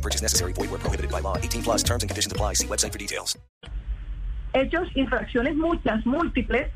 No purchase necessary. Void where prohibited by law. 18 plus terms and conditions apply. See website for details. hechos, infracciones muchas, múltiples,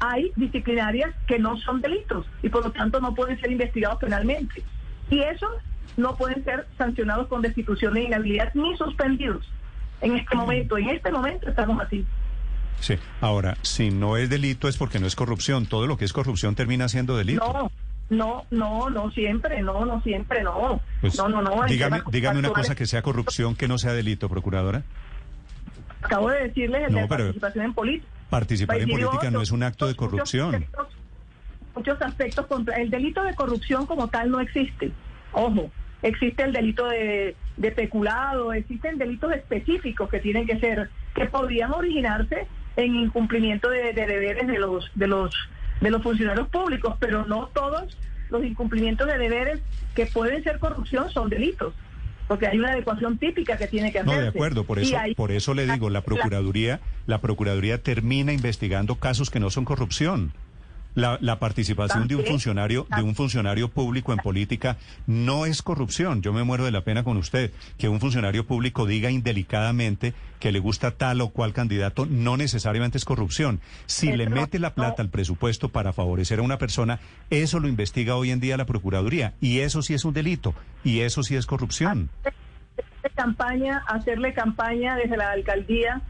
hay disciplinarias que no son delitos y por lo tanto no pueden ser investigados penalmente. Y esos no pueden ser sancionados con destitución de inhabilidad ni suspendidos. En este momento, en este momento estamos así. Sí, ahora, si no es delito es porque no es corrupción. Todo lo que es corrupción termina siendo delito. No, no, no, no siempre, no, no siempre, no. Pues, no, no, dígame, una cosa que sea corrupción que no sea delito, procuradora. Acabo de decirles el No, de participación en política. Participar en política no es un acto de muchos corrupción. aspectos- Muchos aspectos contra el delito de corrupción como tal no existe. Ojo, existe el delito de, de peculado, existen delitos específicos que tienen que ser, que podrían originarse en incumplimiento de, de deberes de los, de los, de los funcionarios públicos, pero no todos los incumplimientos de deberes que pueden ser corrupción son delitos, porque hay una adecuación típica que tiene que No, hacerse. de acuerdo, por eso, hay- por eso le digo, la Procuraduría, la Procuraduría termina investigando casos que no son corrupción. La, la participación de un funcionario, de un funcionario público en política no es corrupción. Yo me muero de la pena con usted. Que un funcionario público diga indelicadamente que le gusta tal o cual candidato no necesariamente es corrupción. Si le mete la plata al presupuesto para favorecer a una persona, eso lo investiga hoy en día la Procuraduría. Y eso sí es un delito. Y eso sí es corrupción. hacerle campaña, hacerle campaña desde la alcaldía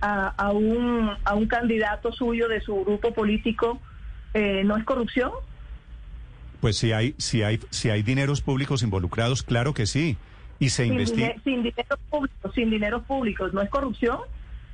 a, a un, a un candidato suyo de su grupo político, eh, ¿no es corrupción? Pues si hay, si hay, si hay dineros públicos involucrados, claro que sí. Y se Sin, investiga. sin dinero público, sin dinero público, ¿no es corrupción?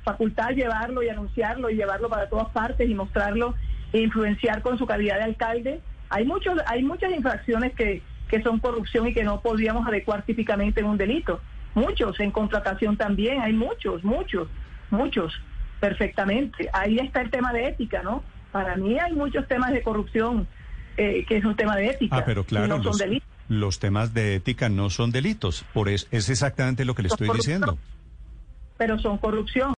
Facultad llevarlo y anunciarlo y llevarlo para todas partes y mostrarlo e influenciar con su calidad de alcalde. Hay muchos, hay muchas infracciones que, que son corrupción y que no podríamos adecuar típicamente en un delito. Muchos, en contratación también, hay muchos, muchos, muchos, perfectamente. Ahí está el tema de ética, ¿no? Para mí hay muchos temas de corrupción eh, que es un tema de ética. Ah, pero claro, no son los, temas de ética no son delitos. Por eso es exactamente lo que le Son estoy diciendo. pero son corrupción.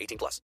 18 plus.